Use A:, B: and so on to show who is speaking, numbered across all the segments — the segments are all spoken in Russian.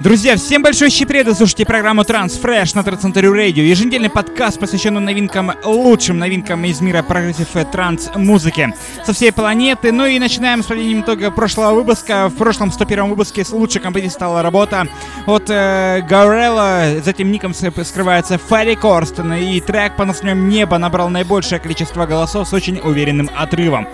A: Друзья, всем большой привет! Слушайте программу Trance Fresh на Trance Century Radio. Еженедельный подкаст, посвященный новинкам, лучшим новинкам из мира progressive trance музыки со всей планеты. Ну и начинаем с подведением итога прошлого выпуска. В прошлом 101 выпуске лучшей композицией стала работа от э, Gouryella. За этим ником скрывается Ферри Корстен. И трек по названием «Neba» набрал наибольшее количество голосов с очень уверенным отрывом.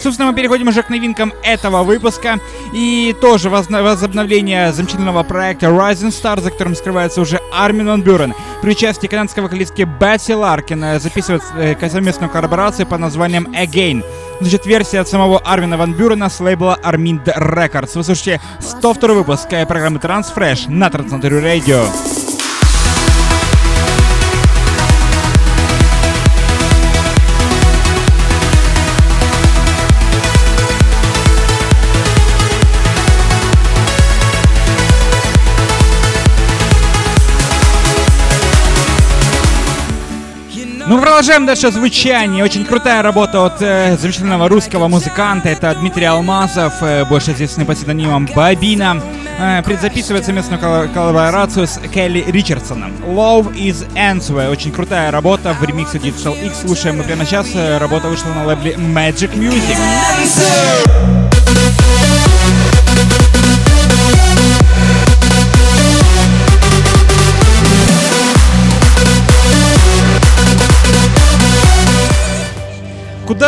A: Собственно, мы переходим уже к новинкам этого выпуска. И тоже возобновление замечательного проекта Rising Star, за которым скрывается уже Армин Ван Бюрен. При участии канадской вокалистки Бетси Ларкин записывает э, совместную коллаборацию под названием Again. Значит, версия от самого Армина Ван Бюрена с лейбла Armind Records. Вы слушаете 102 выпуск программы Transfresh на Трансцентре Radio. Ну, продолжаем дальше звучание. Очень крутая работа от э, замечательного русского музыканта. Это Дмитрий Алмазов, э, больше известный под псевдонимом Бабина. Э, предзаписывает совместную кол- коллаборацию с Келли Ричардсоном. Love is Answer. Очень крутая работа в ремиксе Digital X. Слушаем мы прямо сейчас. Э, работа вышла на лейбле Magic Music. Куда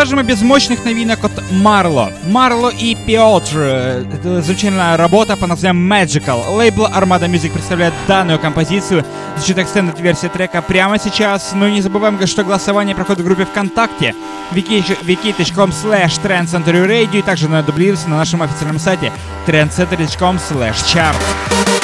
A: мы без мощных новинок от Марло? Марло и Пиотр. Это замечательная работа по названием Magical. Лейбл Armada Music представляет данную композицию. Звучит экстендед версия трека прямо сейчас. Но не забываем, что голосование проходит в группе ВКонтакте wiki.com slash trendcenterradio и также дублируется на нашем официальном сайте trendcenter.com slash chart.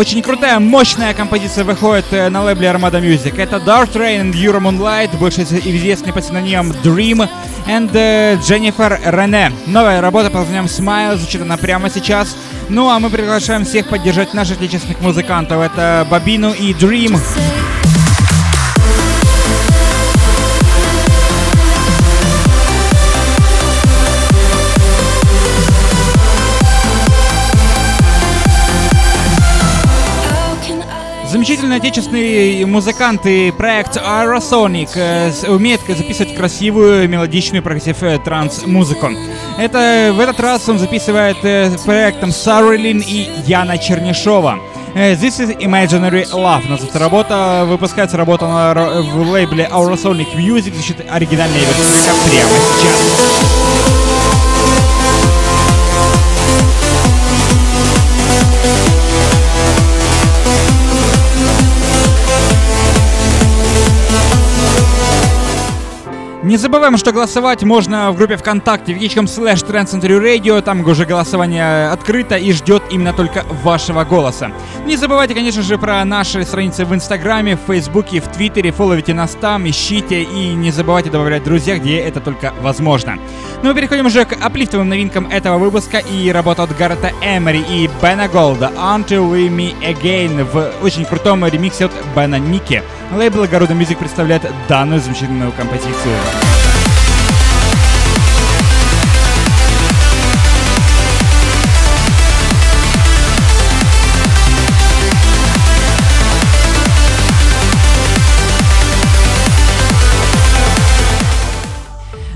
A: Очень крутая, мощная композиция выходит э, на лейбле Armada Music. Это Dark Train and Euro Moonlight, больше известный под синонимом Dream, and uh, Jennifer Рене. Новая работа под названием Smile, звучит она прямо сейчас. Ну а мы приглашаем всех поддержать наших отечественных музыкантов. Это Бабину и Dream. Замечательный отечественный музыкант и проект Aurosonic э, умеет записывать красивую мелодичную progressive э, транс-музыку. Это в этот раз он записывает э, проектом Сарелин и Яна Чернышова. This is Imaginary Love. Называется работа, выпускается работа на, в лейбле Aurosonic Music, значит, оригинальная версия прямо сейчас. Не забываем, что голосовать можно в группе ВКонтакте wiki.com slash Radio. Там уже голосование открыто и ждет именно только вашего голоса. Не забывайте, конечно же, про наши страницы в Инстаграме, в Фейсбуке, в Твиттере. Фолловите нас там, ищите и не забывайте добавлять друзья, где это только возможно. Ну, мы переходим уже к аплифтовым новинкам этого выпуска и работа от Гаррета Эмери и Бена Голда «Until We Meet Again» в очень крутом ремиксе от Бена Ники. Лейбл Огорода Music представляет данную замечательную композицию.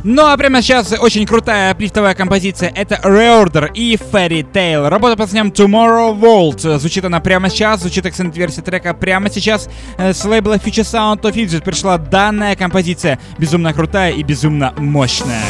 A: Ну а прямо сейчас очень крутая плифтовая композиция. Это Reorder и Fairy Tale. Работа под названием Tomorrow World. Звучит она прямо сейчас, звучит акцент версия трека прямо сейчас. Э, с лейбла Future Sound of Fidget пришла данная композиция. Безумно крутая и безумно мощная.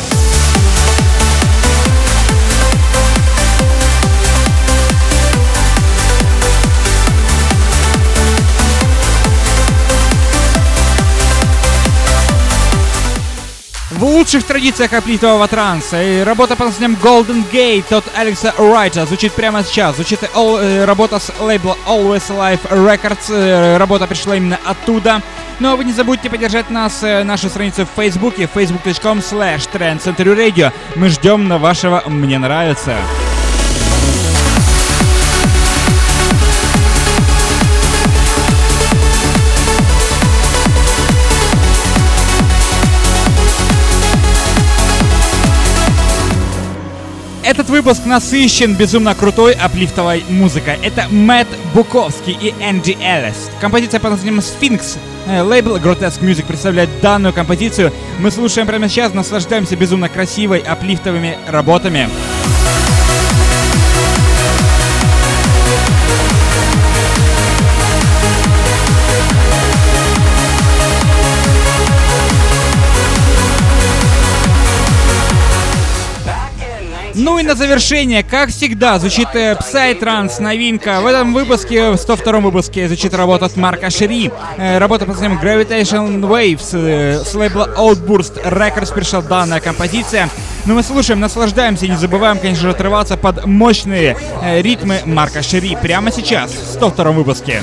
A: В лучших традициях аплитового транса. И работа под названием Golden Gate от Алекса Райта звучит прямо сейчас. Звучит all, э, работа с лейбла Always Alive Records. Э, работа пришла именно оттуда. Ну а вы не забудьте поддержать нас, э, нашу страницу в Фейсбуке, facebook.com slash Radio. Мы ждем на вашего «Мне нравится». Этот выпуск насыщен безумно крутой аплифтовой музыкой. Это Мэтт Буковский и Энди Эллис. Композиция под названием «Сфинкс». Э, лейбл Grotesque Music представляет данную композицию. Мы слушаем прямо сейчас, наслаждаемся безумно красивой аплифтовыми работами. На завершение, как всегда, звучит э, Psytrance новинка. В этом выпуске, в 102 выпуске, звучит работа от Марка Шери. Э, работа под названием Gravitation Waves э, с лейбла Outburst Records пришла данная композиция. Ну мы слушаем, наслаждаемся и не забываем, конечно же, отрываться под мощные э, ритмы Марка Шери прямо сейчас, в 102 выпуске.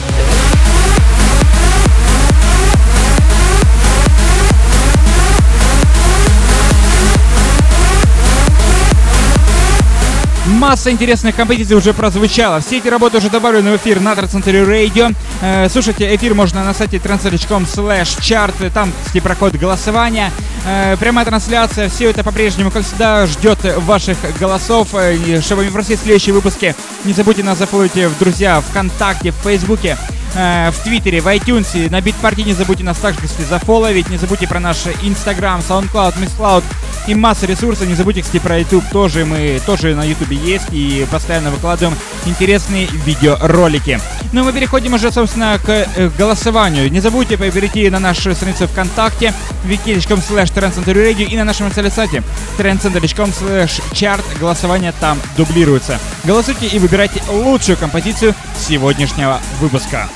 A: Масса интересных композиций уже прозвучала. Все эти работы уже добавлены в эфир на Трансцентре Radio. Э, слушайте, эфир можно на сайте transcenter.com slash chart. Там, кстати, проходит голосование. Э, прямая трансляция. Все это по-прежнему, как всегда, ждет ваших голосов. Э, чтобы не просить следующие выпуски, не забудьте нас зафоловить в друзья ВКонтакте, в Фейсбуке в Твиттере, в iTunes. На Битпарке не забудьте нас также, кстати, зафоловить. Не забудьте про наш Инстаграм, SoundCloud, MissCloud и масса ресурсов. Не забудьте, кстати, про YouTube тоже. Мы тоже на YouTube есть и постоянно выкладываем интересные видеоролики. Ну, мы переходим уже, собственно, к э, голосованию. Не забудьте перейти на нашу страницу ВКонтакте wiki.com slash Radio и на нашем сайте trendcenter.com slash chart. Голосование там дублируется. Голосуйте и выбирайте лучшую композицию сегодняшнего выпуска.